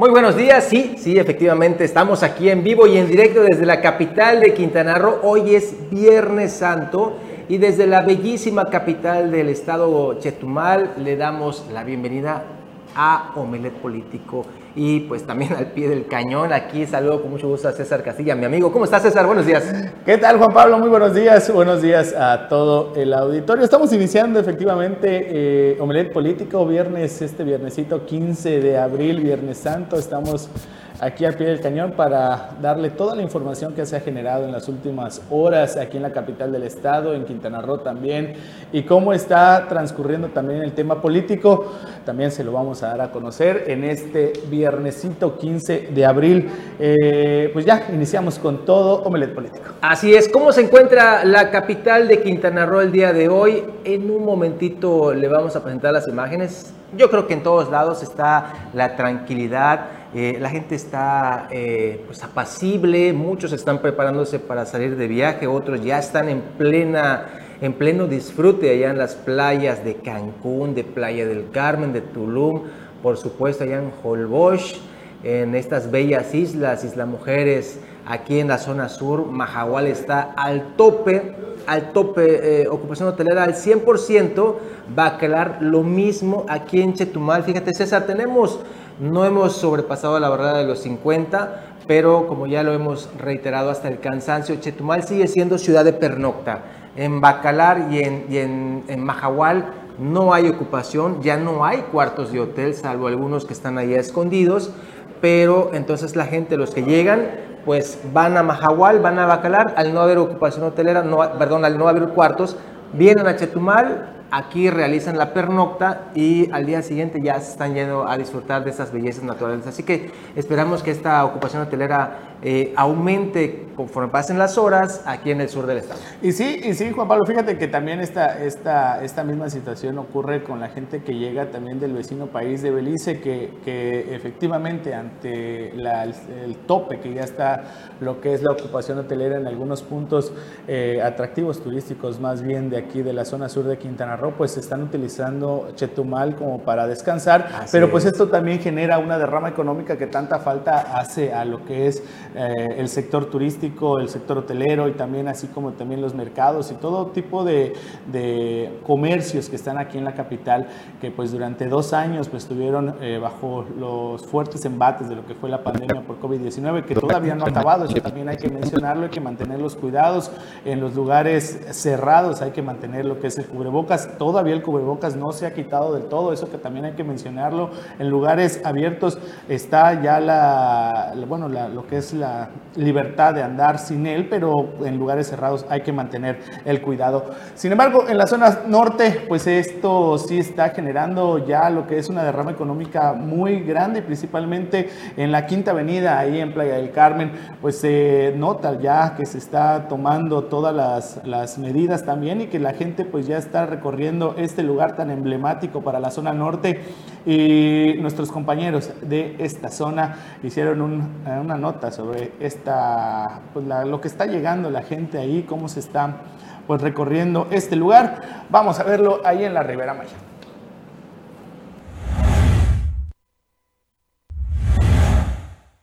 Muy buenos días, sí, sí, efectivamente estamos aquí en vivo y en directo desde la capital de Quintana Roo. Hoy es Viernes Santo y desde la bellísima capital del estado Chetumal le damos la bienvenida a Omelet Político y pues también al pie del cañón. Aquí saludo con mucho gusto a César Castilla, mi amigo. ¿Cómo estás, César? Buenos días. ¿Qué tal, Juan Pablo? Muy buenos días. Buenos días a todo el auditorio. Estamos iniciando efectivamente eh, Omelet Político, viernes, este viernesito 15 de abril, Viernes Santo. Estamos aquí al pie del cañón para darle toda la información que se ha generado en las últimas horas aquí en la capital del estado, en Quintana Roo también, y cómo está transcurriendo también el tema político. También se lo vamos a dar a conocer en este viernesito 15 de abril. Eh, pues ya iniciamos con todo Omelet Político. Así es, ¿cómo se encuentra la capital de Quintana Roo el día de hoy? En un momentito le vamos a presentar las imágenes. Yo creo que en todos lados está la tranquilidad eh, la gente está eh, pues apacible, muchos están preparándose para salir de viaje, otros ya están en, plena, en pleno disfrute allá en las playas de Cancún, de Playa del Carmen, de Tulum, por supuesto allá en Holbox, en estas bellas islas, Isla Mujeres, aquí en la zona sur, Mahahual está al tope, al tope, eh, ocupación hotelera al 100%, va a quedar lo mismo aquí en Chetumal. Fíjate César, tenemos no hemos sobrepasado la barrera de los 50, pero como ya lo hemos reiterado hasta el cansancio, Chetumal sigue siendo ciudad de pernocta. En Bacalar y en, en, Mahahual no hay ocupación, ya no hay cuartos de hotel, salvo algunos que están ahí escondidos, pero entonces la gente, los que llegan, pues van a Mahahual, van a Bacalar, al no haber ocupación hotelera, no, perdón, al no haber cuartos, vienen a Chetumal, aquí realizan la pernocta y al día siguiente ya se están yendo a disfrutar de esas bellezas naturales. Así que esperamos que esta ocupación hotelera eh, aumente conforme pasen las horas aquí en el sur del estado. Y sí, y sí, Juan Pablo, fíjate que también esta, esta, esta misma situación ocurre con la gente que llega también del vecino país de Belice, que, que efectivamente ante el, tope que ya está lo que es la ocupación hotelera en algunos puntos eh, atractivos turísticos, más bien de aquí de la zona sur de Quintana Roo, pues están utilizando Chetumal como para descansar, pero pues esto también genera una derrama económica que tanta falta hace a lo que es eh, el sector turístico, el sector hotelero y también así como también los mercados y todo tipo de, comercios que están aquí en la capital que pues durante dos años pues estuvieron eh, bajo los fuertes embates de lo que fue la pandemia por COVID-19 que todavía no ha acabado, eso también hay que mencionarlo, hay que mantener los cuidados. En los lugares cerrados, hay que mantener lo que es el cubrebocas, todavía el cubrebocas no se ha quitado del todo, eso que también hay que mencionarlo, en lugares abiertos está ya la, bueno, lo que es la libertad de andar sin él, pero en lugares cerrados hay que mantener el cuidado. Sin embargo, en la zona norte, pues esto sí está generando ya lo que es una derrama económica muy grande, principalmente en la Quinta Avenida, ahí en Playa del Carmen, pues se nota ya que se está tomando todas las, las medidas también y que la gente pues ya está recorriendo este lugar tan emblemático para la zona norte y nuestros compañeros de esta zona hicieron una nota sobre esta, pues lo que está llegando la gente ahí, cómo se está pues recorriendo este lugar. Vamos a verlo ahí en la Ribera Maya.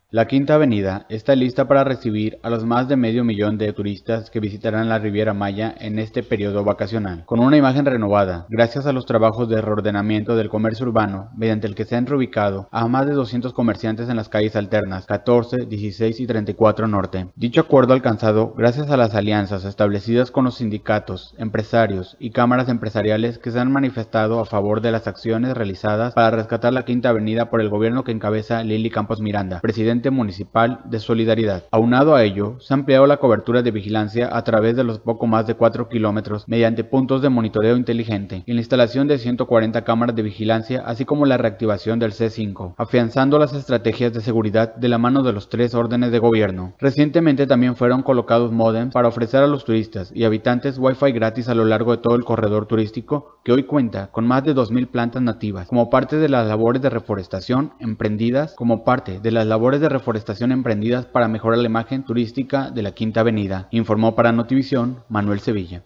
La Quinta Avenida está lista para recibir a los más de medio millón de turistas que visitarán la Riviera Maya en este periodo vacacional, con una imagen renovada, gracias a los trabajos de reordenamiento del comercio urbano, mediante el que se han reubicado a más de 200 comerciantes en las calles alternas 14, 16 y 34 Norte. Dicho acuerdo alcanzado gracias a las alianzas establecidas con los sindicatos, empresarios y cámaras empresariales que se han manifestado a favor de las acciones realizadas para rescatar la Quinta Avenida por el gobierno que encabeza Lili Campos Miranda, presidente municipal de Solidaridad. Aunado a ello, se ha ampliado la cobertura de vigilancia a través de los poco más de 4 kilómetros mediante puntos de monitoreo inteligente y la instalación de 140 cámaras de vigilancia, así como la reactivación del C5, afianzando las estrategias de seguridad de la mano de los tres órdenes de gobierno. Recientemente también fueron colocados modems para ofrecer a los turistas y habitantes Wi-Fi gratis a lo largo de todo el corredor turístico, que hoy cuenta con más de 2.000 plantas nativas, como parte de las labores de reforestación emprendidas como parte de las labores de reforestación emprendidas para mejorar la imagen turística de la Quinta Avenida, informó para Notivisión Manuel Sevilla.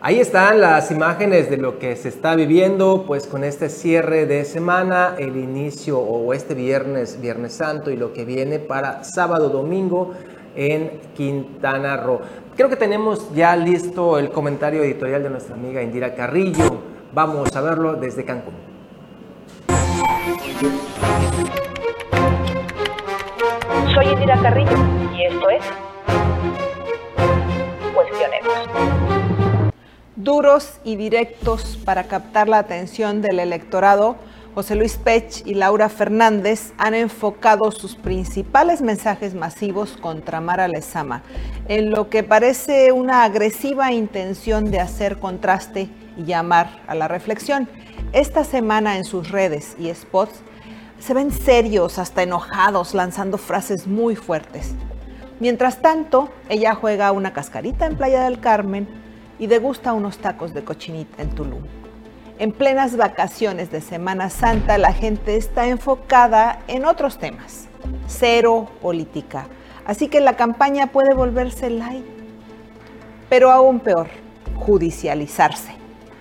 Ahí están las imágenes de lo que se está viviendo, pues con este cierre de semana, el inicio o este viernes, Viernes Santo y lo que viene para sábado, domingo en Quintana Roo. Creo que tenemos ya listo el comentario editorial de nuestra amiga Indira Carrillo. Vamos a verlo desde Cancún. Soy Indira Carrillo y esto es duros y directos para captar la atención del electorado, José Luis Pech y Laura Fernández han enfocado sus principales mensajes masivos contra Mara Lezama, en lo que parece una agresiva intención de hacer contraste y llamar a la reflexión. Esta semana en sus redes y spots se ven serios, hasta enojados, lanzando frases muy fuertes. Mientras tanto, ella juega una cascarita en Playa del Carmen y degusta unos tacos de cochinita en Tulum. En plenas vacaciones de Semana Santa la gente está enfocada en otros temas, cero política, así que la campaña puede volverse light, pero aún peor, judicializarse.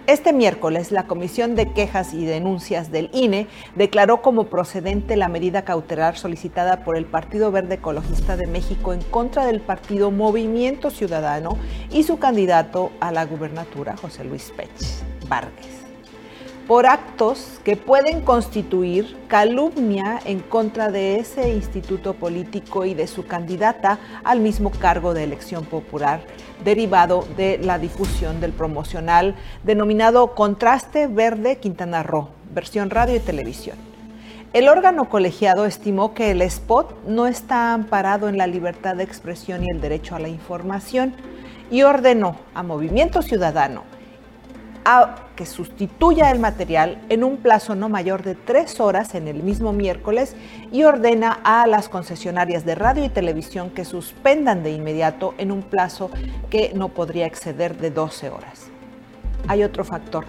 Este miércoles, la Comisión de Quejas y Denuncias del INE declaró como procedente la medida cautelar solicitada por el Partido Verde Ecologista de México en contra del partido Movimiento Ciudadano y su candidato a la gubernatura, José Luis Pech Vargas por actos que pueden constituir calumnia en contra de ese instituto político y de su candidata al mismo cargo de elección popular, derivado de la difusión del promocional denominado Contraste Verde Quintana Roo, versión radio y televisión. El órgano colegiado estimó que el spot no está amparado en la libertad de expresión y el derecho a la información y ordenó a Movimiento Ciudadano que sustituya el material en un plazo no mayor de tres horas en el mismo miércoles y ordena a las concesionarias de radio y televisión que suspendan de inmediato en un plazo que no podría exceder de 12 horas. Hay otro factor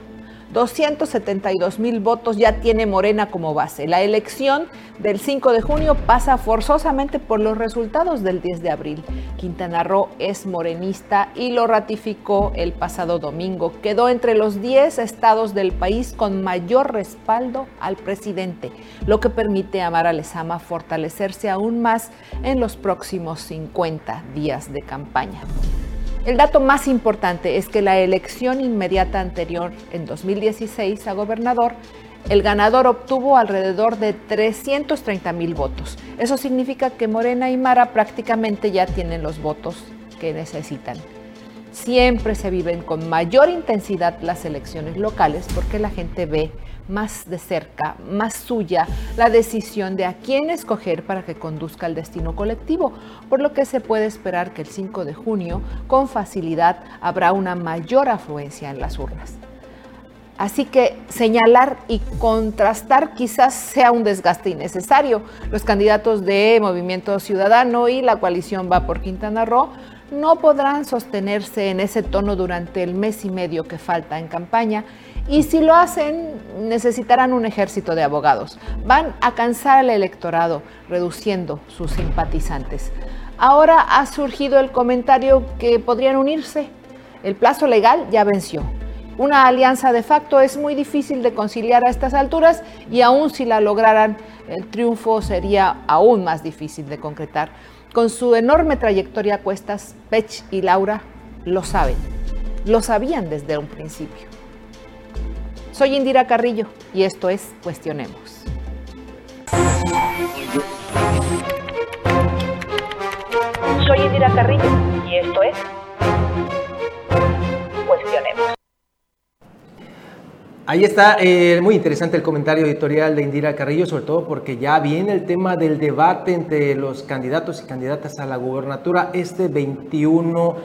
272 mil votos ya tiene Morena como base. La elección del 5 de junio pasa forzosamente por los resultados del 10 de abril. Quintana Roo es morenista y lo ratificó el pasado domingo. Quedó entre los 10 estados del país con mayor respaldo al presidente, lo que permite a Mara Lezama fortalecerse aún más en los próximos 50 días de campaña. El dato más importante es que la elección inmediata anterior, en 2016, a gobernador, el ganador obtuvo alrededor de 330 mil votos. Eso significa que Morena y Mara prácticamente ya tienen los votos que necesitan. Siempre se viven con mayor intensidad las elecciones locales porque la gente ve más de cerca, más suya, la decisión de a quién escoger para que conduzca el destino colectivo, por lo que se puede esperar que el 5 de junio con facilidad habrá una mayor afluencia en las urnas. Así que señalar y contrastar quizás sea un desgaste innecesario. Los candidatos de Movimiento Ciudadano y la coalición Va por Quintana Roo no podrán sostenerse en ese tono durante el mes y medio que falta en campaña y si lo hacen, necesitarán un ejército de abogados. Van a cansar al electorado, reduciendo sus simpatizantes. Ahora ha surgido el comentario que podrían unirse. El plazo legal ya venció. Una alianza de facto es muy difícil de conciliar a estas alturas y aún si la lograran, el triunfo sería aún más difícil de concretar. Con su enorme trayectoria a cuestas, Pech y Laura lo saben. Lo sabían desde un principio. Soy Indira Carrillo y esto es Cuestionemos. Soy Indira Carrillo y esto es Ahí está, eh, muy interesante el comentario editorial de Indira Carrillo, sobre todo porque ya viene el tema del debate entre los candidatos y candidatas a la gubernatura este 21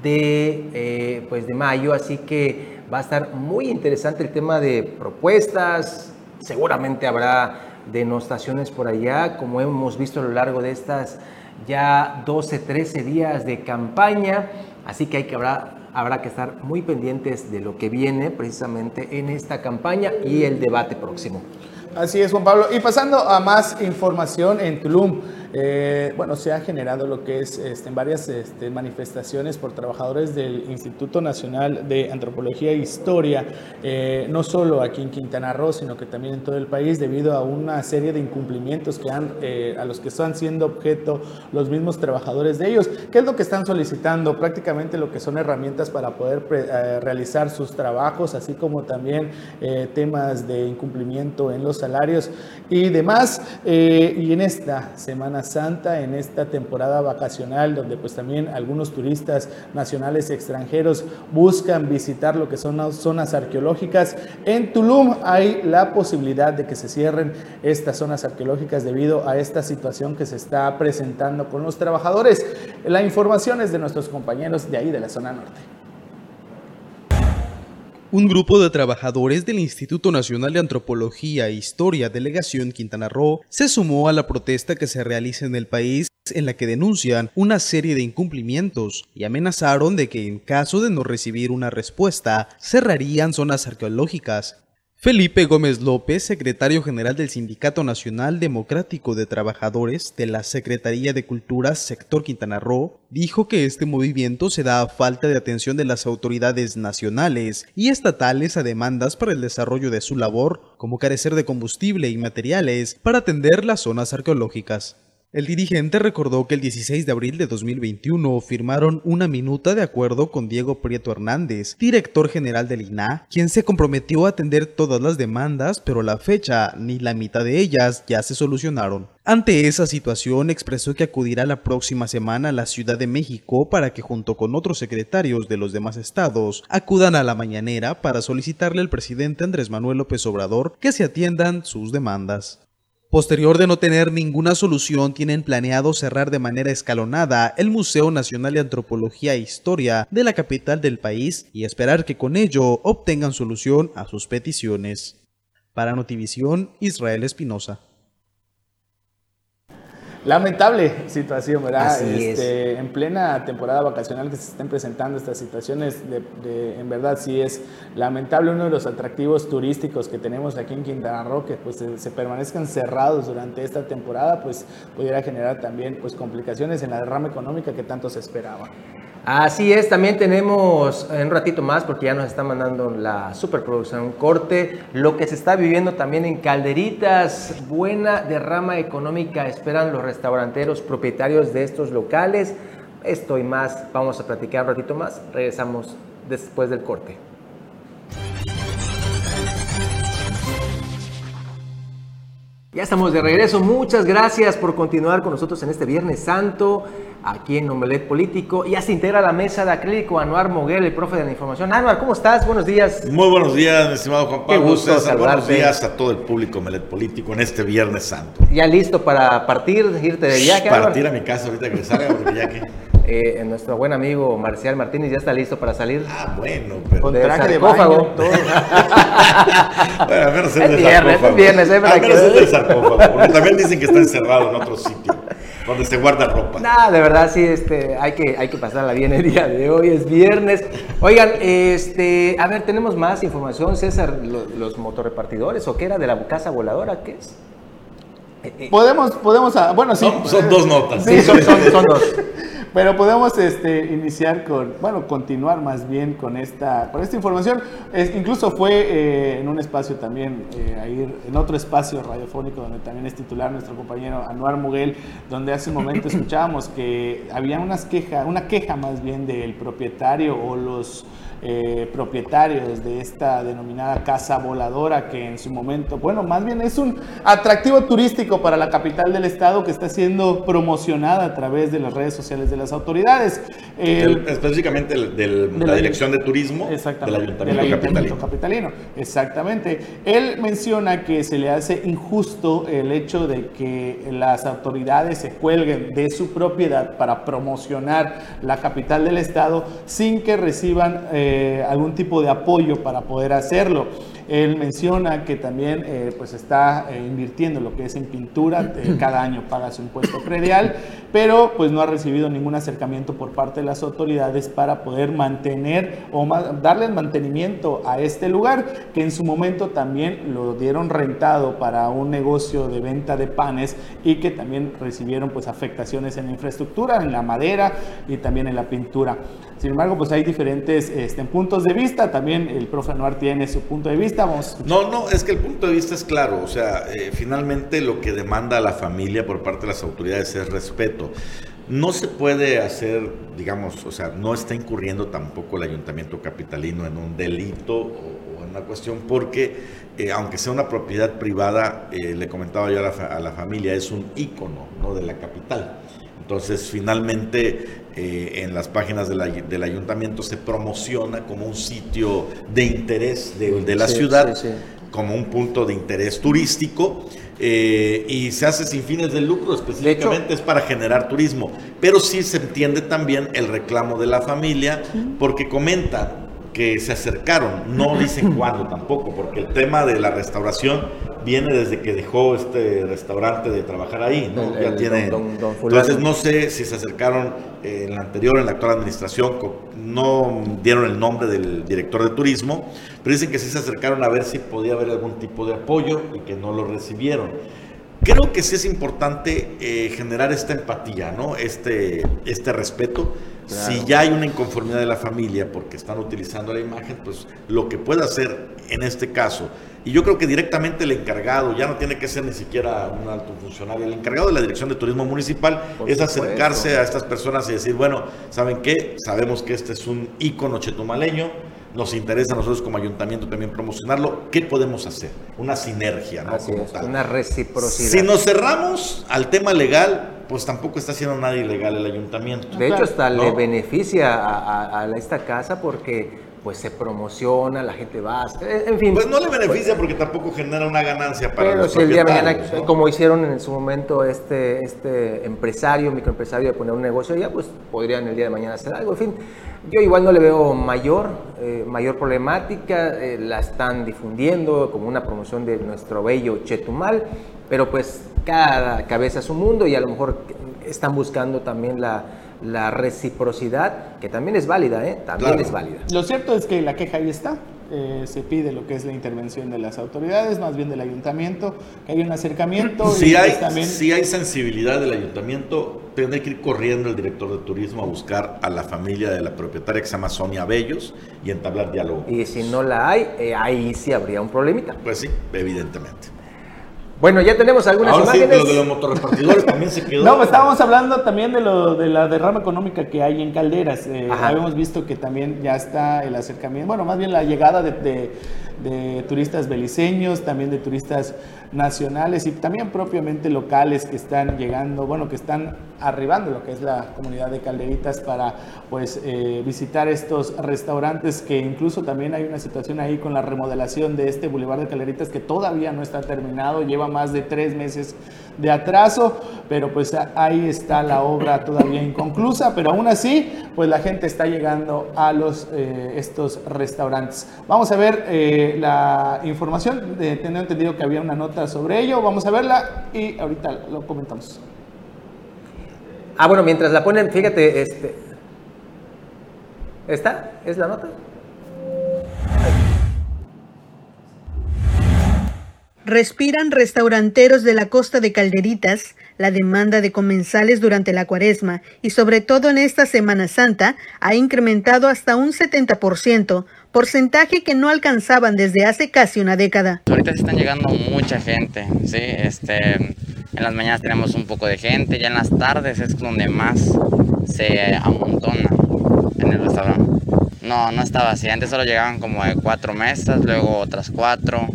de, eh, pues de mayo, así que Va a estar muy interesante el tema de propuestas. Seguramente habrá denostaciones por allá, como hemos visto a lo largo de estas ya 12, 13 días de campaña. Así que, hay que habrá, habrá que estar muy pendientes de lo que viene precisamente en esta campaña y el debate próximo. Así es, Juan Pablo. Y pasando a más información en Tulum. Eh, bueno, se ha generado lo que es este, varias este, manifestaciones por trabajadores del Instituto Nacional de Antropología e Historia, eh, no solo aquí en Quintana Roo, sino que también en todo el país, debido a una serie de incumplimientos que han, eh, a los que están siendo objeto los mismos trabajadores de ellos. ¿Qué es lo que están solicitando? Prácticamente lo que son herramientas para poder realizar sus trabajos, así como también temas de incumplimiento en los salarios y demás. y en esta Semana Santa, en esta temporada vacacional, donde pues también algunos turistas nacionales y extranjeros buscan visitar lo que son zonas arqueológicas. En Tulum hay la posibilidad de que se cierren estas zonas arqueológicas debido a esta situación que se está presentando con los trabajadores. La información es de nuestros compañeros de ahí de la zona norte. Un grupo de trabajadores del Instituto Nacional de Antropología e Historia Delegación Quintana Roo se sumó a la protesta que se realiza en el país en la que denuncian una serie de incumplimientos y amenazaron de que en caso de no recibir una respuesta cerrarían zonas arqueológicas Felipe Gómez López, secretario general del Sindicato Nacional Democrático de Trabajadores de la Secretaría de Cultura Sector Quintana Roo, dijo que este movimiento se da a falta de atención de las autoridades nacionales y estatales a demandas para el desarrollo de su labor, como carecer de combustible y materiales para atender las zonas arqueológicas. El dirigente recordó que el 16 de abril de 2021 firmaron una minuta de acuerdo con Diego Prieto Hernández, director general del INA, quien se comprometió a atender todas las demandas, pero la fecha ni la mitad de ellas ya se solucionaron. Ante esa situación expresó que acudirá la próxima semana a la Ciudad de México para que junto con otros secretarios de los demás estados acudan a la mañanera para solicitarle al presidente Andrés Manuel López Obrador que se atiendan sus demandas. Posterior de no tener ninguna solución, tienen planeado cerrar de manera escalonada el Museo Nacional de Antropología e Historia de la capital del país y esperar que con ello obtengan solución a sus peticiones. Para Notivisión, Israel Espinosa. Lamentable situación, ¿verdad? Este, en plena temporada vacacional que se estén presentando estas situaciones, de, en verdad sí es lamentable uno de los atractivos turísticos que tenemos aquí en Quintana Roo, que pues se, permanezcan cerrados durante esta temporada, pues pudiera generar también pues complicaciones en la derrama económica que tanto se esperaba. Así es, también tenemos en un ratito más, porque ya nos está mandando la superproducción corte, lo que se está viviendo también en Calderitas, buena derrama económica esperan los restauranteros propietarios de estos locales. Esto y más, vamos a platicar un ratito más, regresamos después del corte. Ya estamos de regreso. Muchas gracias por continuar con nosotros en este Viernes Santo, aquí en Omelet Político. Ya se integra la mesa de acrílico Anuar Moguel, el profe de la información. Anuar, ¿cómo estás? Buenos días. Muy buenos días, mi estimado Juan Pablo. Qué gusto César. Buenos días a todo el público Omelet Político en este Viernes Santo. ¿Ya listo para partir, irte de viaje? Partir a mi casa ahorita que salga, porque ya que... Eh, nuestro buen amigo Marcial Martínez ya está listo para salir. Ah, bueno, pero. Con traje de sarcófago. todo. bueno, al menos es, viernes, es viernes, es Al menos es sarcófago, porque también dicen que está encerrado en otro sitio donde se guarda ropa. Nada, de verdad sí, este, hay que, hay que pasarla bien el día de hoy, es viernes. Oigan, este, a ver, tenemos más información, César, los, motorrepartidores, o qué era de la casa voladora, ¿qué es? Eh, eh. Podemos, podemos, ah, bueno, sí. son dos notas. Sí, son, son, son dos. Pero podemos este, iniciar con, bueno, continuar más bien con esta, con esta información. Es, incluso fue eh, en un espacio también, eh, ahí, en otro espacio radiofónico donde también es titular nuestro compañero Anuar Muguel, donde hace un momento escuchábamos que había unas quejas, una queja más bien del propietario o los eh, propietarios de esta denominada casa voladora que en su momento, bueno, más bien es un atractivo turístico para la capital del estado que está siendo promocionada a través de las redes sociales de las autoridades. específicamente de la, Dirección de Turismo del Ayuntamiento, capitalino. Exactamente. Él menciona que se le hace injusto el hecho de que las autoridades se cuelguen de su propiedad para promocionar la capital del estado sin que reciban... Eh, algún tipo de apoyo para poder hacerlo. Él menciona que también eh, pues está eh, invirtiendo lo que es en pintura, eh, cada año paga su impuesto predial, pero pues no ha recibido ningún acercamiento por parte de las autoridades para poder mantener o darle mantenimiento a este lugar, que en su momento también lo dieron rentado para un negocio de venta de panes y que también recibieron pues afectaciones en la infraestructura, en la madera y también en la pintura. Sin embargo, pues hay diferentes este, puntos de vista, también el profe Anuar tiene su punto de vista. Vamos no, no, es que el punto de vista es claro, o sea, eh, finalmente lo que demanda la familia por parte de las autoridades es respeto. No se puede hacer, digamos, o sea, no está incurriendo tampoco el ayuntamiento capitalino en un delito o, en una cuestión porque, eh, aunque sea una propiedad privada, eh, le comentaba yo a la, a la, familia, es un ícono ¿no? de la capital. Entonces, finalmente, eh, en las páginas del ayuntamiento se promociona como un sitio de interés de, la ciudad, como un punto de interés turístico. Eh, y se hace sin fines de lucro, específicamente es para generar turismo. Pero sí se entiende también el reclamo de la familia, porque comenta que se acercaron, no dicen cuándo tampoco, porque el tema de la restauración viene desde que dejó este restaurante de trabajar ahí, ¿no? ya tiene. entonces no sé si se acercaron en la anterior, en la actual administración, no dieron el nombre del director de turismo, pero dicen que sí se acercaron a ver si podía haber algún tipo de apoyo y que no lo recibieron. Creo que sí es importante eh, generar esta empatía, ¿no? Este, este respeto si ya hay una inconformidad de la familia porque están utilizando la imagen, pues lo que puede hacer en este caso, y yo creo que directamente el encargado, ya no tiene que ser ni siquiera un alto funcionario, el encargado de la Dirección de Turismo Municipal es acercarse a estas personas y decir, bueno, ¿saben qué? Sabemos que este es un ícono chetumaleño, nos interesa a nosotros como ayuntamiento también promocionarlo. ¿Qué podemos hacer? Una sinergia, ¿no? Una reciprocidad. Si nos cerramos al tema legal, pues tampoco está haciendo nada ilegal el ayuntamiento. De hecho, hasta le beneficia a, esta casa porque pues se promociona, la gente va, en fin. Pues no le beneficia porque tampoco genera una ganancia para Pero si el día de mañana, como hicieron en su momento este, este empresario, microempresario de poner un negocio ya, pues podrían el día de mañana hacer algo. En fin, yo igual no le veo mayor, eh, mayor problemática, eh, la están difundiendo como una promoción de nuestro bello Chetumal, pero pues cada cabeza es un mundo y a lo mejor están buscando también la, reciprocidad, que también es válida, ¿eh? También es válida. Lo cierto es que la queja ahí está. Eh, se pide lo que es la intervención de las autoridades, más bien del ayuntamiento, que haya un acercamiento. Si, hay, también... si hay sensibilidad del ayuntamiento, tendrá que ir corriendo el director de turismo a buscar a la familia de la propietaria que se llama Sonia Bellos y entablar diálogo. Y si no la hay, eh, ahí sí habría un problemita. Pues sí, evidentemente. Bueno, ya tenemos algunas Ahora Sí, lo de los motorrepartidores también se quedó. No, pues estábamos hablando también de, lo, de la derrama económica que hay en Calderas. Eh, habíamos visto que también ya está el acercamiento, bueno, más bien la llegada de, de turistas beliceños, también de turistas nacionales y también propiamente locales que están llegando, bueno, que están arribando lo que es la comunidad de Calderitas para pues eh, visitar estos restaurantes que incluso también hay una situación ahí con la remodelación de este Boulevard de Calderitas que todavía no está terminado, lleva más de tres meses de atraso, pero pues ahí está la obra todavía inconclusa, pero aún así pues la gente está llegando a los eh, estos restaurantes. Vamos a ver eh, la información, de, tengo entendido que había una nota sobre ello, vamos a verla y ahorita lo comentamos. Ah, bueno, mientras la ponen, fíjate, este. ¿Esta? ¿Es la nota? Respiran restauranteros de la costa de Calderitas la demanda de comensales durante la cuaresma y sobre todo en esta Semana Santa ha incrementado hasta un 70%, porcentaje que no alcanzaban desde hace casi una década. Ahorita se están llegando mucha gente, sí, este, en las mañanas tenemos un poco de gente, ya en las tardes es donde más se amontona en el restaurante. No, no estaba así, antes solo llegaban como de cuatro mesas, luego otras cuatro,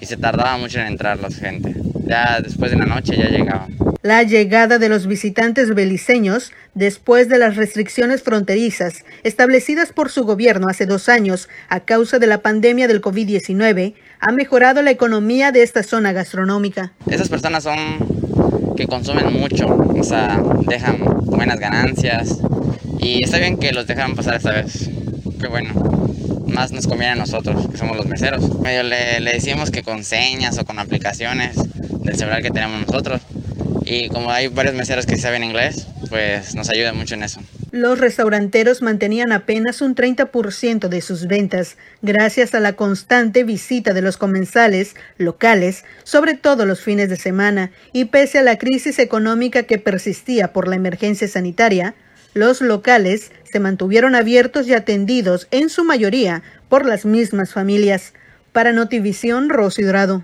y se tardaba mucho en entrar la gente. Ya después de la noche ya llegaban. La llegada de los visitantes beliceños después de las restricciones fronterizas establecidas por su gobierno hace dos años a causa de la pandemia del COVID-19 ha mejorado la economía de esta zona gastronómica. Esas personas son que consumen mucho, o sea, dejan buenas ganancias y está bien que los dejan pasar esta vez. Qué bueno más nos conviene a nosotros, que somos los meseros. Medio le, le decimos que con señas o con aplicaciones del celular que tenemos nosotros. Y como hay varios meseros que saben inglés, pues nos ayuda mucho en eso. Los restauranteros mantenían apenas un 30% de sus ventas gracias a la constante visita de los comensales locales, sobre todo los fines de semana, y pese a la crisis económica que persistía por la emergencia sanitaria, los locales se mantuvieron abiertos y atendidos en su mayoría por las mismas familias. Para Notivisión, Rosy Dorado.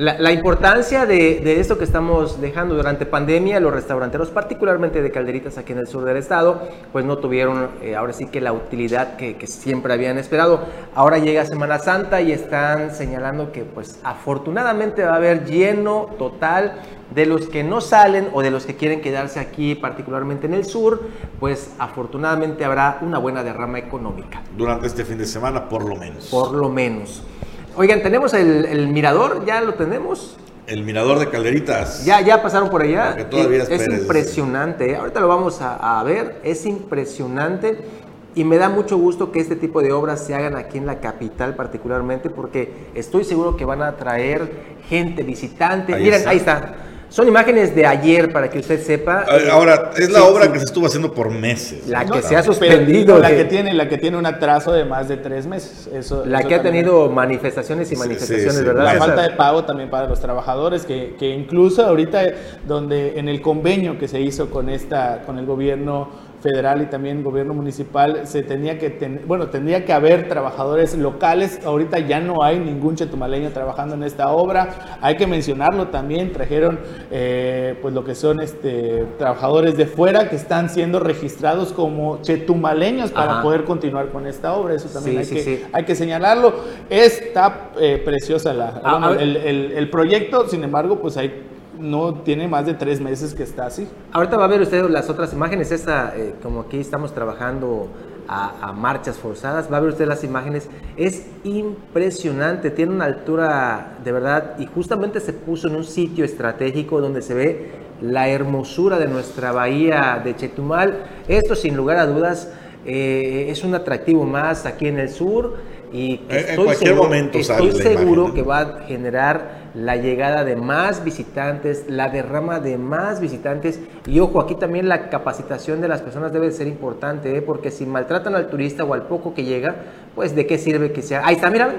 La, importancia de, esto que estamos dejando durante pandemia, los restauranteros, particularmente de calderitas aquí en el sur del estado, pues no tuvieron eh, ahora sí que la utilidad que, siempre habían esperado. Ahora llega Semana Santa y están señalando que pues afortunadamente va a haber lleno total de los que no salen o de los que quieren quedarse aquí, particularmente en el sur, pues afortunadamente habrá una buena derrama económica. Durante este fin de semana, por lo menos. Por lo menos. Oigan, tenemos el, mirador, ya lo tenemos. El mirador de Calderitas. Ya, ya pasaron por allá. todavía es, impresionante. ¿eh? Ahorita lo vamos a, ver. Es impresionante. Y me da mucho gusto que este tipo de obras se hagan aquí en la capital particularmente porque estoy seguro que van a atraer gente visitante. Miren, ahí está. Son imágenes de ayer para que usted sepa. Ahora, es la obra que se estuvo haciendo por meses. La que se ha suspendido. La que, tiene, la que tiene un atraso de más de tres meses. Eso, la que ha tenido manifestaciones y manifestaciones, ¿verdad? La falta de pago también para los trabajadores, que, que incluso ahorita donde en el convenio que se hizo con, esta, con el gobierno federal y también gobierno municipal se tenía que bueno, tendría que haber trabajadores locales. Ahorita ya no hay ningún chetumaleño trabajando en esta obra. Hay que mencionarlo también. Trajeron eh, pues lo que son este trabajadores de fuera que están siendo registrados como chetumaleños para poder continuar con esta obra. Eso también hay, que, hay que señalarlo. Está eh, preciosa la, ah, el, el proyecto, sin embargo, pues hay no tiene más de tres meses que está así. Ahorita va a ver usted las otras imágenes, esta, eh, como aquí estamos trabajando a, marchas forzadas, va a ver usted las imágenes, es impresionante, tiene una altura de verdad y justamente se puso en un sitio estratégico donde se ve la hermosura de nuestra bahía de Chetumal. Esto sin lugar a dudas eh, es un atractivo más aquí en el sur y en cualquier seguro, momento estoy seguro que va a generar la llegada de más visitantes, la derrama de más visitantes y ojo, aquí también la capacitación de las personas debe ser importante, ¿eh? porque si maltratan al turista o al poco que llega, pues de qué sirve que sea. Ahí está, mira,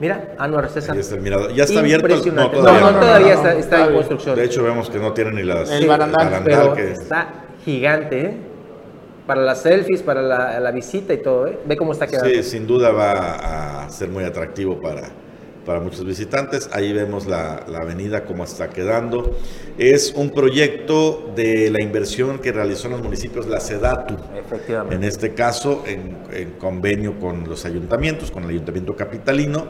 mira, ah no, César. Ahí está el mirador. ¿Ya está abierto? No, todavía, no, todavía está, en construcción. De hecho, vemos que no tiene ni las... El barandal, pero está gigante, ¿eh? Para las selfies, para la, visita y todo. ¿eh? Ve cómo está quedando. Sí, sin duda va a ser muy atractivo para, para muchos visitantes. Ahí vemos la, avenida cómo está quedando. Es un proyecto de la inversión que realizó en los municipios la SEDATU. Efectivamente. En este caso, en, en convenio con los ayuntamientos, con el ayuntamiento capitalino.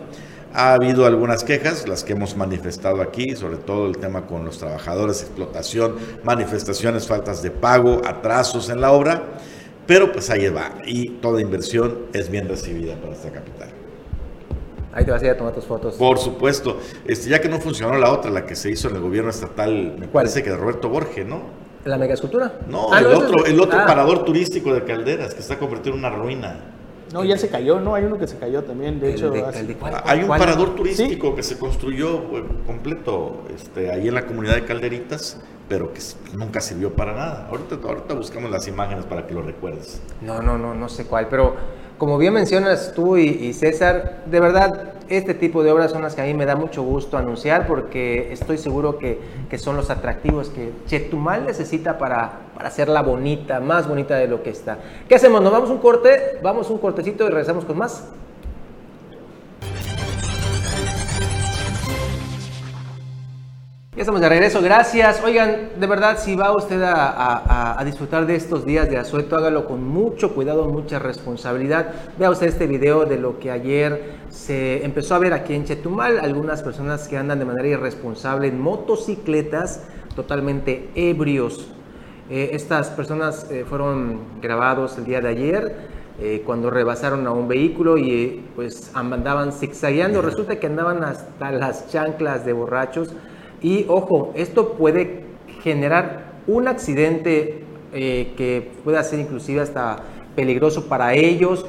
Ha habido algunas quejas, las que hemos manifestado aquí, sobre todo el tema con los trabajadores, explotación, manifestaciones, faltas de pago, atrasos en la obra, pero pues ahí va y toda inversión es bien recibida para esta capital. Ahí te vas a ir a tomar tus fotos. Por supuesto. Este, ya que no funcionó la otra, la que se hizo en el gobierno estatal, me parece que de Roberto Borges, ¿no? ¿La megaescultura? No, ah, el, otro, el otro ah. parador turístico de Calderas, que está convertido en una ruina. No, ya se cayó, ¿no? Hay uno que se cayó también, de hecho. hay un parador turístico que se construyó eh, completo este, ahí en la comunidad de Calderitas, pero que nunca sirvió para nada. Ahorita, ahorita buscamos las imágenes para que lo recuerdes. No, no, no, no sé cuál, pero como bien mencionas tú y, César, de verdad, este tipo de obras son las que a mí me da mucho gusto anunciar porque estoy seguro que, son los atractivos que Chetumal necesita para, para hacerla bonita, más bonita de lo que está. ¿Qué hacemos? ¿Nos vamos un corte? Vamos un cortecito y regresamos con más. Ya estamos de regreso, gracias. Oigan, de verdad, si va usted a, disfrutar de estos días de asueto, hágalo con mucho cuidado, mucha responsabilidad. Vea usted este video de lo que ayer se empezó a ver aquí en Chetumal, algunas personas que andan de manera irresponsable en motocicletas, totalmente ebrios. Eh, estas personas eh, fueron grabados el día de ayer. Eh, cuando rebasaron a un vehículo y pues andaban zigzagueando, resulta que andaban hasta las chanclas de borrachos, y ojo, esto puede generar un accidente que pueda ser inclusive hasta peligroso para ellos.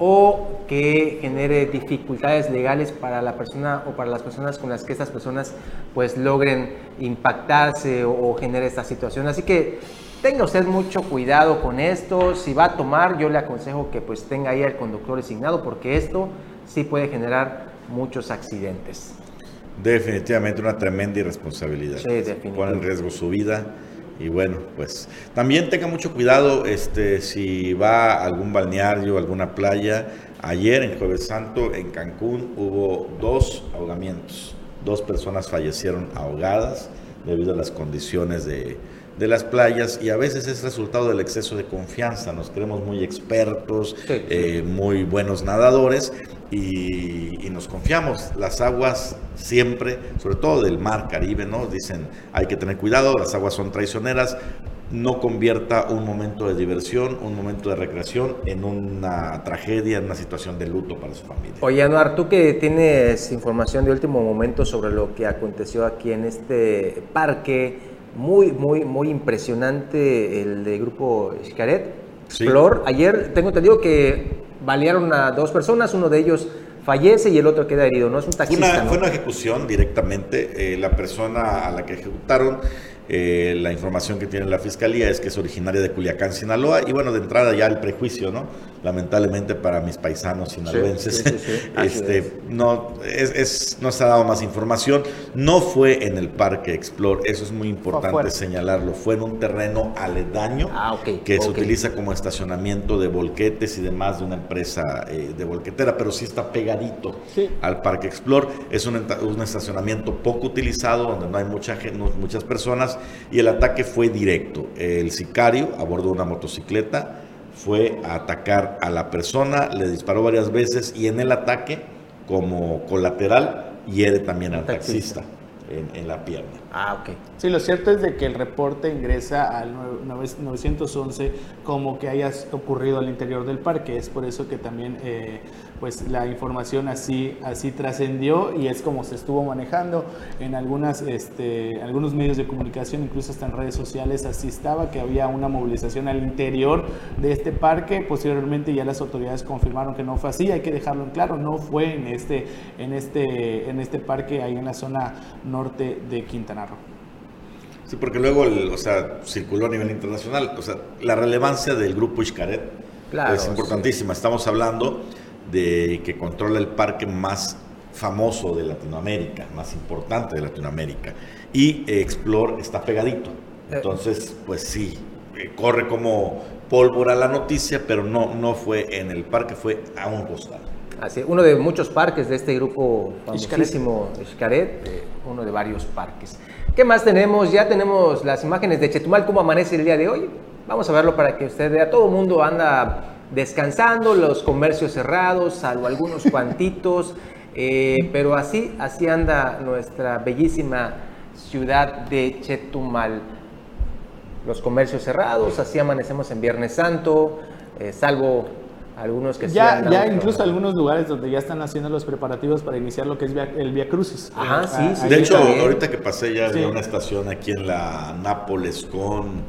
o que genere dificultades legales para la persona o para las personas con las que estas personas pues logren impactarse o, o genere esta situación. Así que tenga usted mucho cuidado con esto. Si va a tomar, yo le aconsejo que pues tenga ahí el conductor designado porque esto sí puede generar muchos accidentes. Definitivamente una tremenda irresponsabilidad. Sí, definitivamente. Pone en riesgo su vida. Y bueno, pues también tenga mucho cuidado este, si va a algún balneario, alguna playa. Ayer en Jueves Santo en Cancún hubo dos ahogamientos. Dos personas fallecieron ahogadas debido a las condiciones de, de las playas y a veces es resultado del exceso de confianza. Nos creemos muy expertos, Sí, eh, muy buenos nadadores y, y nos confiamos. Las aguas siempre, sobre todo del mar Caribe, ¿no? Dicen hay que tener cuidado, las aguas son traicioneras. No convierta un momento de diversión, un momento de recreación en una tragedia, en una situación de luto para su familia. Oye, Anuar, tú que tienes información de último momento sobre lo que aconteció aquí en este parque, muy, muy, muy impresionante, el de grupo Xcaret, Sí. Explor. Ayer tengo entendido que balearon a dos personas, uno de ellos fallece y el otro queda herido, ¿no? Es un Fue taxista, una, ¿no? fue una ejecución directamente. eh, la persona a la que ejecutaron, eh, la información que tiene la fiscalía es que es originaria de Culiacán, Sinaloa. Y bueno, de entrada ya el prejuicio, ¿no? Lamentablemente para mis paisanos sinaloenses, sí, sí, sí. Así este, es. no, es, es- no se ha dado más información. No fue en el Parque Explore, eso es muy importante señalarlo. Fue en un terreno aledaño Ah, que se utiliza como estacionamiento de volquetes y demás de una empresa eh, de volquetera, pero sí está pegadito al Parque Explore. Es un, un estacionamiento poco utilizado, donde no hay mucha, no- muchas personas, y el ataque fue directo. El sicario, a bordo de una motocicleta, fue a atacar a la persona, le disparó varias veces y en el ataque, como colateral, hiere también al Taxista. taxista en, en la pierna. Ah, ok. Sí, lo cierto es de que el reporte ingresa al nue- 911 como que haya ocurrido al interior del parque. Es por eso que también eh, pues la información así, así trascendió y es como se estuvo manejando en algunas, este, algunos medios de comunicación, incluso hasta en redes sociales, así estaba, que había una movilización al interior de este parque. Posteriormente ya las autoridades confirmaron que no fue así, hay que dejarlo en claro, no fue en este, en este, en este parque ahí en la zona norte de Quintana Roo. Sí, porque luego, el- o sea, circuló a nivel internacional. O sea, la relevancia del grupo Claro, es importantísima. Estamos hablando de que controla el parque más famoso de Latinoamérica, más importante de Latinoamérica. Y eh, Explore está pegadito. Entonces, pues sí, eh, corre como pólvora la noticia, pero no, no fue en el parque, fue a un costado. Así, uno de muchos parques de este grupo famosísimo Xcaret, eh, uno de varios parques. ¿Qué más tenemos? Ya tenemos las imágenes de Chetumal, cómo amanece el día de hoy. Vamos a verlo para que usted vea. Todo el mundo anda descansando, los comercios cerrados, salvo algunos cuantitos, eh, pero así, así anda nuestra bellísima ciudad de Chetumal los comercios cerrados, así amanecemos en Viernes Santo, eh, salvo algunos que Ya, ya incluso algunos lugares donde ya están haciendo los preparativos para iniciar lo que es via- el Via Crucis. Ajá, Eh, sí, ah, sí. De hecho, también. ahorita que pasé ya Sí. de una estación aquí en la Nápoles con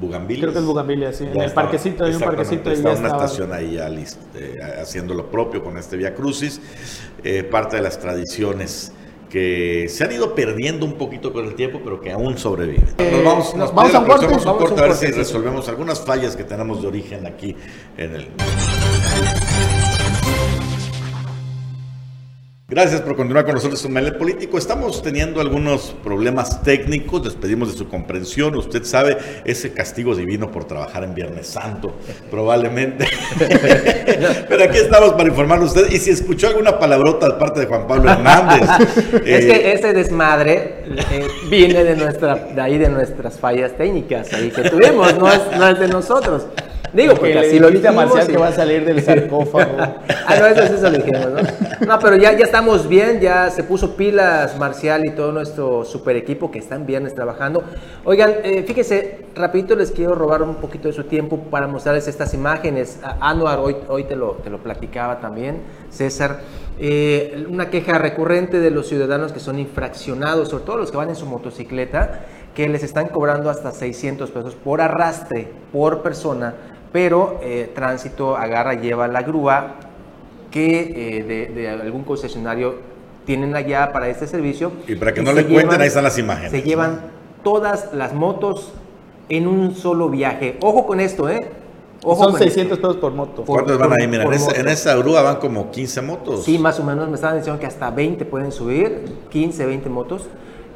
Bugambiles. Creo que es Bugambilia, sí. En el parquecito, hay un parquecito está ya una estaba. estación ahí ya list- eh, haciendo lo propio con este Via Crucis. Eh, parte de las tradiciones que se han ido perdiendo un poquito con el tiempo, pero que aún sobreviven. nos vamos, nos vamos a un corte, vamos a un corte a ver si resolvemos algunas fallas que tenemos de origen aquí en el... Gracias por continuar con nosotros en Melet Político. Estamos teniendo algunos problemas técnicos, les pedimos de su comprensión. Usted sabe, ese castigo divino por trabajar en Viernes Santo, probablemente. Pero aquí estamos para informarle a usted. Y si escuchó alguna palabrota de parte de Juan Pablo Hernández, Es eh, que ese desmadre eh, viene de, nuestra, de ahí de nuestras fallas técnicas ahí que tuvimos, no es, no es de nosotros. Digo, porque así lo dijimos. Marcial y- que va a salir del sarcófago. ah, no, eso, eso lo dijimos, ¿no? No, pero ya, ya estamos bien, ya se puso pilas Marcial y todo nuestro super equipo que están viernes trabajando. Oigan, eh, fíjese, rapidito les quiero robar un poquito de su tiempo para mostrarles estas imágenes. Anuar, hoy, hoy te, lo, te lo platicaba también, César. Eh, una queja recurrente de los ciudadanos que son infraccionados, sobre todo los que van en su motocicleta, que les están cobrando hasta 600 pesos por arrastre, por persona, pero eh, tránsito agarra, lleva la grúa, que eh, de, de algún concesionario tienen allá para este servicio. Y para que no le cuenten, ahí están las imágenes. Se llevan todas las motos en un solo viaje. Ojo con esto, ¿eh? Ojo Son con 600 pesos por moto. ¿Cuántas van ahí? Mira, en esa, en esa grúa van como 15 motos. Sí, más o menos me estaban diciendo que hasta 20 pueden subir, 15, 20 motos.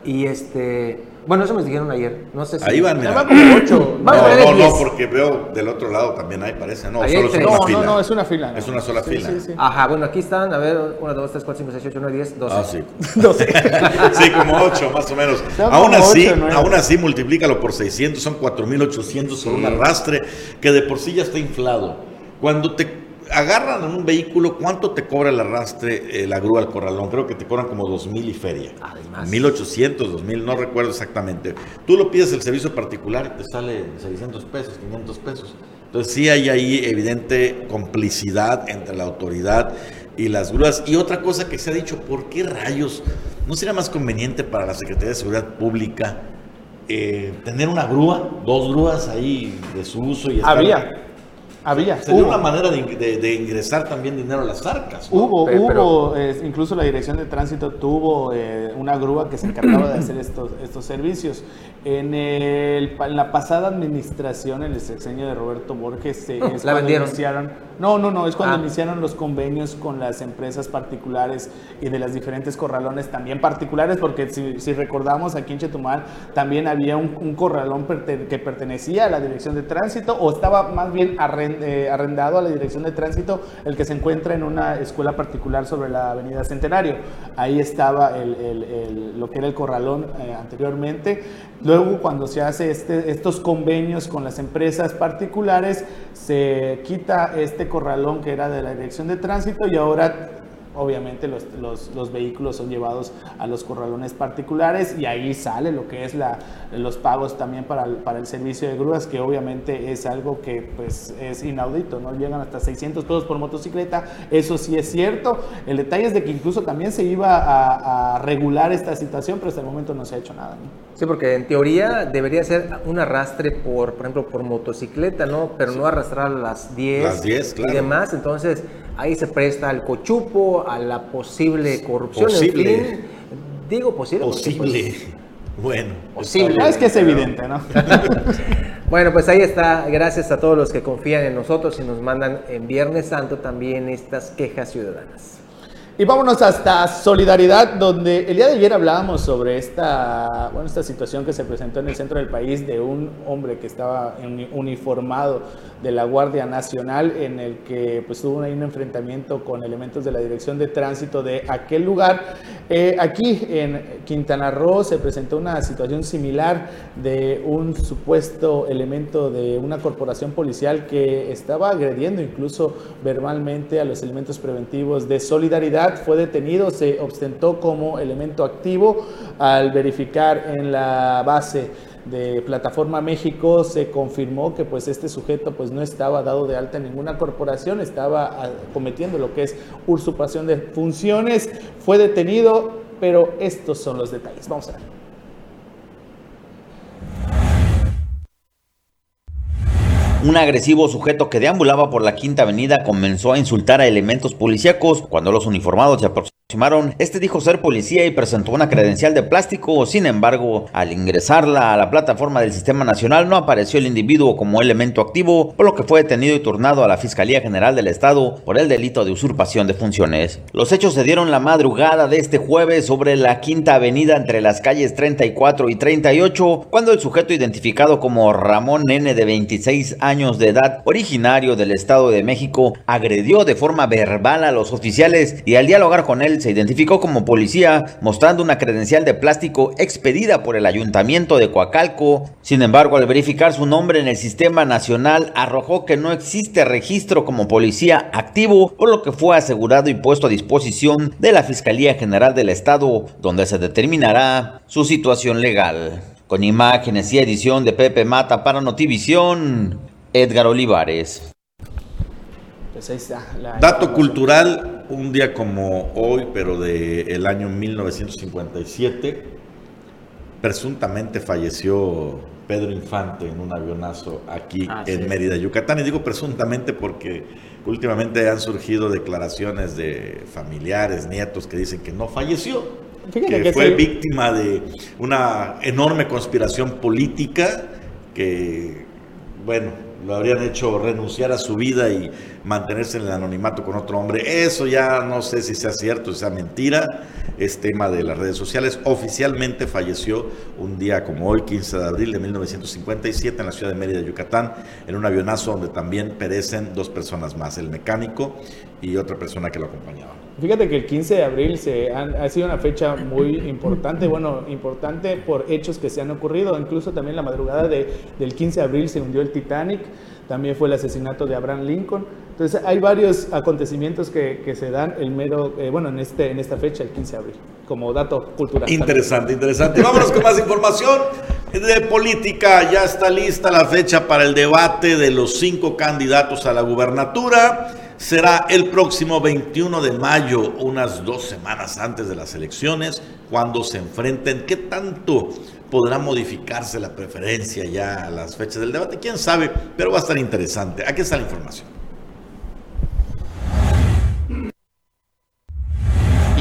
Y este, bueno, eso me dijeron ayer. No sé si. Ahí van, mira. Van como 8. Vamos a no, no, no, 10. porque veo del otro lado también hay, parece. No, Ahí solo es una No, fila. no, no, es una fila. Es una sola Sí, fila. Sí, sí. Ajá, bueno, aquí están, a ver, 1, 2, 3, 4, 5, 6, 8, 9, 10, 12. Ah, sí. 12. Sí, como 8 más o menos. Son Aún así, ocho, nueve. aún así multiplícalo por 600, son 4800 por un arrastre que de por sí ya está inflado. Cuando te agarran en un vehículo, ¿cuánto te cobra el arrastre, eh, la grúa al corralón? Creo que te cobran como 2000 y feria. Además. 1800, 2000, no recuerdo exactamente. Tú lo pides el servicio particular y te sale 600 pesos, 500 pesos. Entonces sí hay ahí evidente complicidad entre la autoridad y las grúas. Y otra cosa que se ha dicho, ¿por qué rayos no sería más conveniente para la Secretaría de Seguridad Pública eh, tener una grúa, dos grúas ahí de su uso? y estar- Había. Había. Sería hubo. una manera de, ing- de- de ingresar también dinero a las arcas. ¿no? Hubo, pero- hubo, eh, incluso la Dirección de Tránsito tuvo eh, una grúa que se encargaba de hacer estos, estos servicios. En, el, en la pasada administración, en el sexenio de Roberto Borges, se- No, es la cuando vendieron. iniciaron. No, no, no, es cuando Ah. iniciaron los convenios con las empresas particulares y de las diferentes corralones también particulares, porque si, si recordamos aquí en Chetumal también había un, un corralón perte- que pertenecía a la Dirección de Tránsito o estaba más bien arren- eh, arrendado a la Dirección de Tránsito, el que se encuentra en una escuela particular sobre la Avenida Centenario. Ahí estaba el- lo que era el corralón eh, anteriormente. Luego, cuando se hace este- estos convenios con las empresas particulares, se quita este corralón que era de la Dirección de Tránsito y ahora obviamente los, los- los vehículos son llevados a los corralones particulares y ahí sale lo que es la, los pagos también para el, para el servicio de grúas, que obviamente es algo que pues es inaudito, ¿no? Llegan hasta 600 pesos por motocicleta, eso sí es cierto. El detalle es de que incluso también se iba a, a regular esta situación, pero hasta el momento no se ha hecho nada. ¿no? Sí, porque en teoría debería ser un arrastre por, por ejemplo, por motocicleta, ¿no? Pero no arrastrar las 10 Las 10, claro. y demás. Entonces, ahí se presta al cochupo, a la posible corrupción. en Posible. fin. Digo posible. porque, Posible. pues, Bueno. Posible. No, es que es evidente, ¿no? Bueno, pues ahí está. Gracias a todos los que confían en nosotros y nos mandan en Viernes Santo también estas quejas ciudadanas. Y vámonos hasta Solidaridad, donde el día de ayer hablábamos sobre esta, bueno, esta situación que se presentó en el centro del país de un hombre que estaba uni- uniformado de la Guardia Nacional, en el que pues tuvo ahí un enfrentamiento con elementos de la Dirección de Tránsito de aquel lugar. Eh, aquí en Quintana Roo se presentó una situación similar de un supuesto elemento de una corporación policial que estaba agrediendo incluso verbalmente a los elementos preventivos de solidaridad. Fue detenido, se ostentó como elemento activo al verificar en la base de Plataforma México se confirmó que pues este sujeto pues no estaba dado de alta en ninguna corporación, estaba ah, cometiendo lo que es usurpación de funciones, fue detenido, pero estos son los detalles. Vamos a ver. Un agresivo sujeto que deambulaba por la Quinta Avenida comenzó a insultar a elementos policíacos. Cuando los uniformados se aproximaron, este dijo ser policía y presentó una credencial de plástico. Sin embargo, al ingresarla a la plataforma del Sistema Nacional no apareció el individuo como elemento activo, por lo que fue detenido y turnado a la Fiscalía General del Estado por el delito de usurpación de funciones. Los hechos se dieron la madrugada de este jueves sobre la Quinta Avenida entre las calles 34 y 38, cuando el sujeto identificado como Ramón N de 26 años de edad, originario del Estado de México, agredió de forma verbal a los oficiales y al dialogar con él se identificó como policía, mostrando una credencial de plástico expedida por el Ayuntamiento de Coacalco. Sin embargo, al verificar su nombre en el Sistema Nacional, arrojó que no existe registro como policía activo, por lo que fue asegurado y puesto a disposición de la Fiscalía General del Estado, donde se determinará su situación legal. Con imágenes y edición de Pepe Mata para Notivisión, Edgar Olivares. Pues ahí está. la Dato cultural, un día como hoy, pero del año 1957, presuntamente falleció Pedro Infante en un avionazo aquí en Mérida, Yucatán. Y digo presuntamente porque últimamente han surgido declaraciones de familiares, nietos que dicen que no falleció, que, fue víctima de una enorme conspiración política que, bueno, lo habrían hecho renunciar a su vida y mantenerse en el anonimato con otro hombre. Eso ya no sé si sea cierto, si sea mentira, es tema de las redes sociales. Oficialmente falleció un día como hoy, 15 de abril de 1957, en la ciudad de Mérida, Yucatán, en un avionazo donde también perecen dos personas más, el mecánico y otra persona que lo acompañaba. Fíjate que el 15 de abril se ha sido una fecha muy importante, bueno, importante por hechos que se han ocurrido, incluso también la madrugada de, del 15 de abril se hundió el Titanic, también fue el asesinato de Abraham Lincoln, entonces hay varios acontecimientos que, que se dan el mero, eh, bueno, en, este, en esta fecha, el 15 de abril, como dato cultural. Interesante, interesante. Vámonos con más información de política. Ya está lista la fecha para el debate de los cinco candidatos a la gubernatura será el próximo 21 de mayo, unas dos semanas antes de las elecciones, cuando se enfrenten. ¿Qué tanto podrá modificarse la preferencia ya a las fechas del debate? ¿Quién sabe? Pero va a estar interesante. Aquí está la información.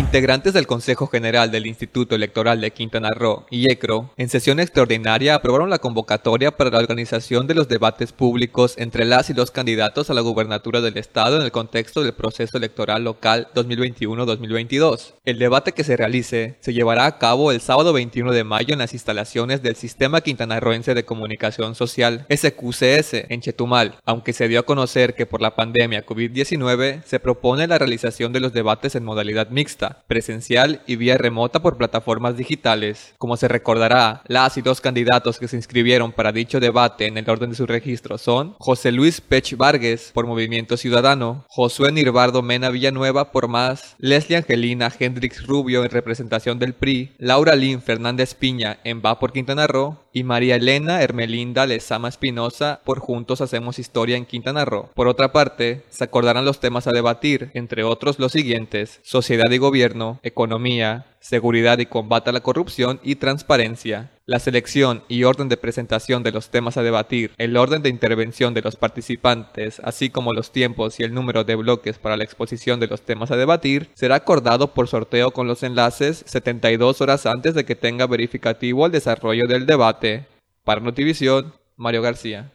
Integrantes del Consejo General del Instituto Electoral de Quintana Roo y ECRO, en sesión extraordinaria aprobaron la convocatoria para la organización de los debates públicos entre las y los candidatos a la gubernatura del Estado en el contexto del proceso electoral local 2021-2022. El debate que se realice se llevará a cabo el sábado 21 de mayo en las instalaciones del Sistema Quintanarroense de Comunicación Social, SQCS, en Chetumal, aunque se dio a conocer que por la pandemia COVID-19 se propone la realización de los debates en modalidad mixta, presencial y vía remota por plataformas digitales. Como se recordará, las y dos candidatos que se inscribieron para dicho debate en el orden de su registro son José Luis Pech Vargas por Movimiento Ciudadano, Josué Nirbardo Mena Villanueva por Más, Leslie Angelina Hendrix Rubio en representación del PRI, Laura Lynn Fernández Piña en Va por Quintana Roo y María Elena Hermelinda Lezama Espinosa por Juntos Hacemos Historia en Quintana Roo. Por otra parte, se acordarán los temas a debatir, entre otros los siguientes, sociedad y gobierno, economía, seguridad y combate a la corrupción y transparencia. La selección y orden de presentación de los temas a debatir, el orden de intervención de los participantes, así como los tiempos y el número de bloques para la exposición de los temas a debatir, será acordado por sorteo con los enlaces 72 horas antes de que tenga verificativo el desarrollo del debate. Para Notivisión, Mario García.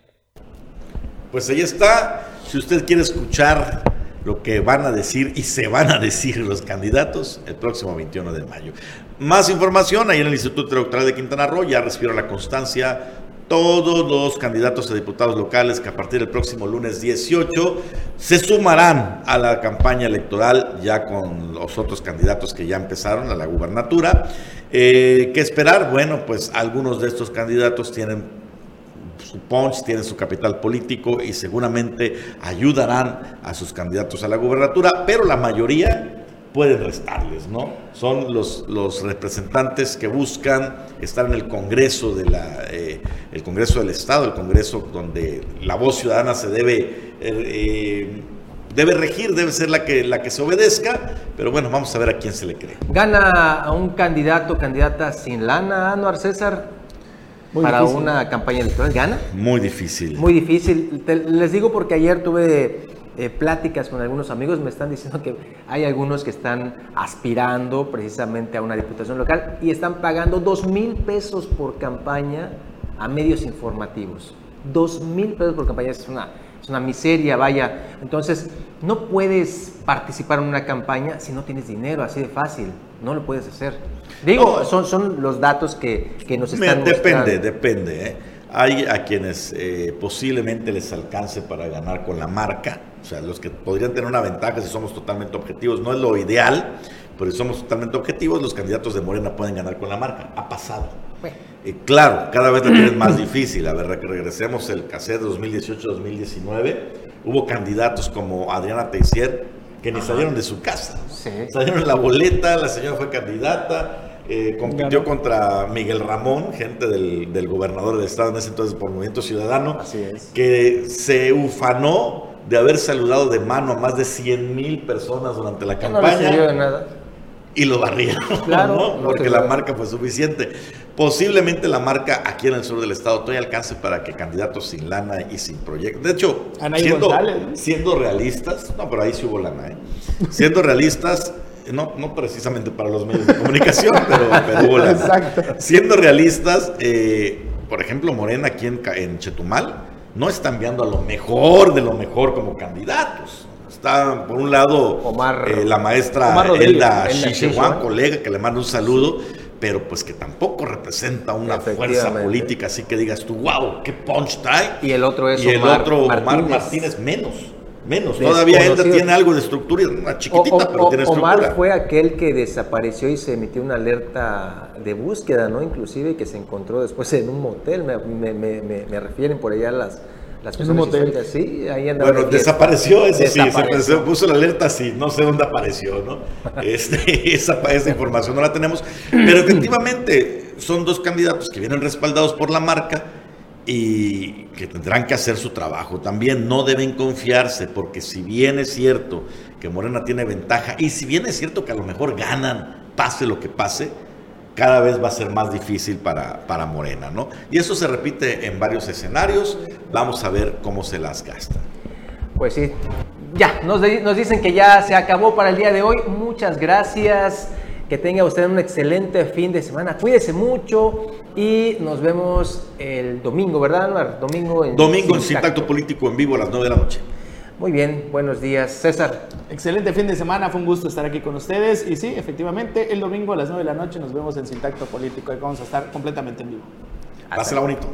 Pues ahí está. Si usted quiere escuchar lo que van a decir y se van a decir los candidatos el próximo 21 de mayo. Más información ahí en el Instituto Electoral de Quintana Roo, ya respiro la constancia todos los candidatos a diputados locales que a partir del próximo lunes 18 se sumarán a la campaña electoral ya con los otros candidatos que ya empezaron a la gubernatura. Eh, ¿Qué esperar? Bueno, pues algunos de estos candidatos tienen su tienen su capital político y seguramente ayudarán a sus candidatos a la gubernatura, pero la mayoría pueden restarles, ¿no? Son los, representantes que buscan estar en el Congreso de la, eh, el Congreso del Estado, el Congreso donde la voz ciudadana se debe eh, debe regir, debe ser la que, la que se obedezca, pero bueno, vamos a ver a quién se le cree. ¿Gana a un candidato, candidata sin lana, Anuar César? Para una campaña electoral. ¿Gana? Muy difícil. Muy difícil. les digo porque ayer tuve eh, pláticas con algunos amigos, me están diciendo que hay algunos que están aspirando precisamente a una diputación local y están pagando dos mil pesos por campaña a medios informativos. Dos mil pesos por campaña es una, es una miseria, vaya. Entonces, no puedes participar en una campaña si no tienes dinero, así de fácil. No lo puedes hacer. Digo, son, son los datos que, que nos están Depende, depende. ¿eh? Hay a quienes eh, posiblemente les alcance para ganar con la marca, o sea, los que podrían tener una ventaja si somos totalmente objetivos. No es lo ideal, pero si somos totalmente objetivos, los candidatos de Morena pueden ganar con la marca. Ha pasado. Eh, claro, cada vez la tienen más difícil. A ver, que regresemos el cassette 2018-2019. Hubo candidatos como Adriana Teixier que ni salieron de su casa. Salieron en la boleta, la señora fue candidata eh, compitió contra Miguel Ramón, gente del, gobernador del estado en ese entonces por Movimiento Ciudadano, que se ufanó de haber saludado de mano a más de 100 mil personas durante la campaña. No de nada. Y lo barrieron, Claro, ¿no? porque la marca fue suficiente. Posiblemente la marca aquí en el sur del estado todavía alcance para que candidatos sin lana y sin proyecto. De hecho, siendo, siendo realistas, no, pero ahí sí hubo lana, ¿eh? Siendo realistas, no, no precisamente para los medios de comunicación, pero, pero hubo lana. Exacto. Siendo realistas, eh, por ejemplo, Morena aquí en, Chetumal no está enviando a lo mejor de lo mejor como candidatos. Está, por un lado, Omar- eh, la maestra Omar Elda Shishewan. colega, que le mando un saludo, pero pues que tampoco representa una fuerza política, así que digas tú, wow, qué punch trae. Y el otro es Y el Omar otro, Omar Martínez. Martínez, menos. Menos. Todavía Elda tiene algo de estructura, una chiquitita, o- pero tiene estructura. Omar fue aquel que desapareció y se emitió una alerta de búsqueda, ¿no? Inclusive y que se encontró después en un motel. Me, me- me- me- me refieren por allá las, las En un personas motel. históricas. Sí, ahí andaba Bueno, de desapareció, eso sí, se Desapareció. puso- puso la alerta, sí, no sé dónde apareció, ¿no? Este, esa, esa información no la tenemos, pero efectivamente son dos candidatos que vienen respaldados por la marca y que tendrán que hacer su trabajo. También no deben confiarse, porque si bien es cierto que Morena tiene ventaja, y si bien es cierto que a lo mejor ganan, pase lo que pase, cada vez va a ser más difícil para, para Morena, ¿no? Y eso se repite en varios escenarios, vamos a ver cómo se las gastan. Pues sí. Ya, nos, di- nos dicen que ya se acabó para el día de hoy. Muchas gracias. Que tenga usted un excelente fin de semana. Cuídese mucho y nos vemos el domingo, ¿verdad, Anuar? Domingo en Domingo en Sintacto Político en vivo a las 9 de la noche. Muy bien, buenos días. César. Excelente fin de semana, fue un gusto estar aquí con ustedes. Y sí, efectivamente, el domingo a las 9 de la noche nos vemos en Sintacto Político. Ahí vamos a estar completamente en vivo. Pásela bonito.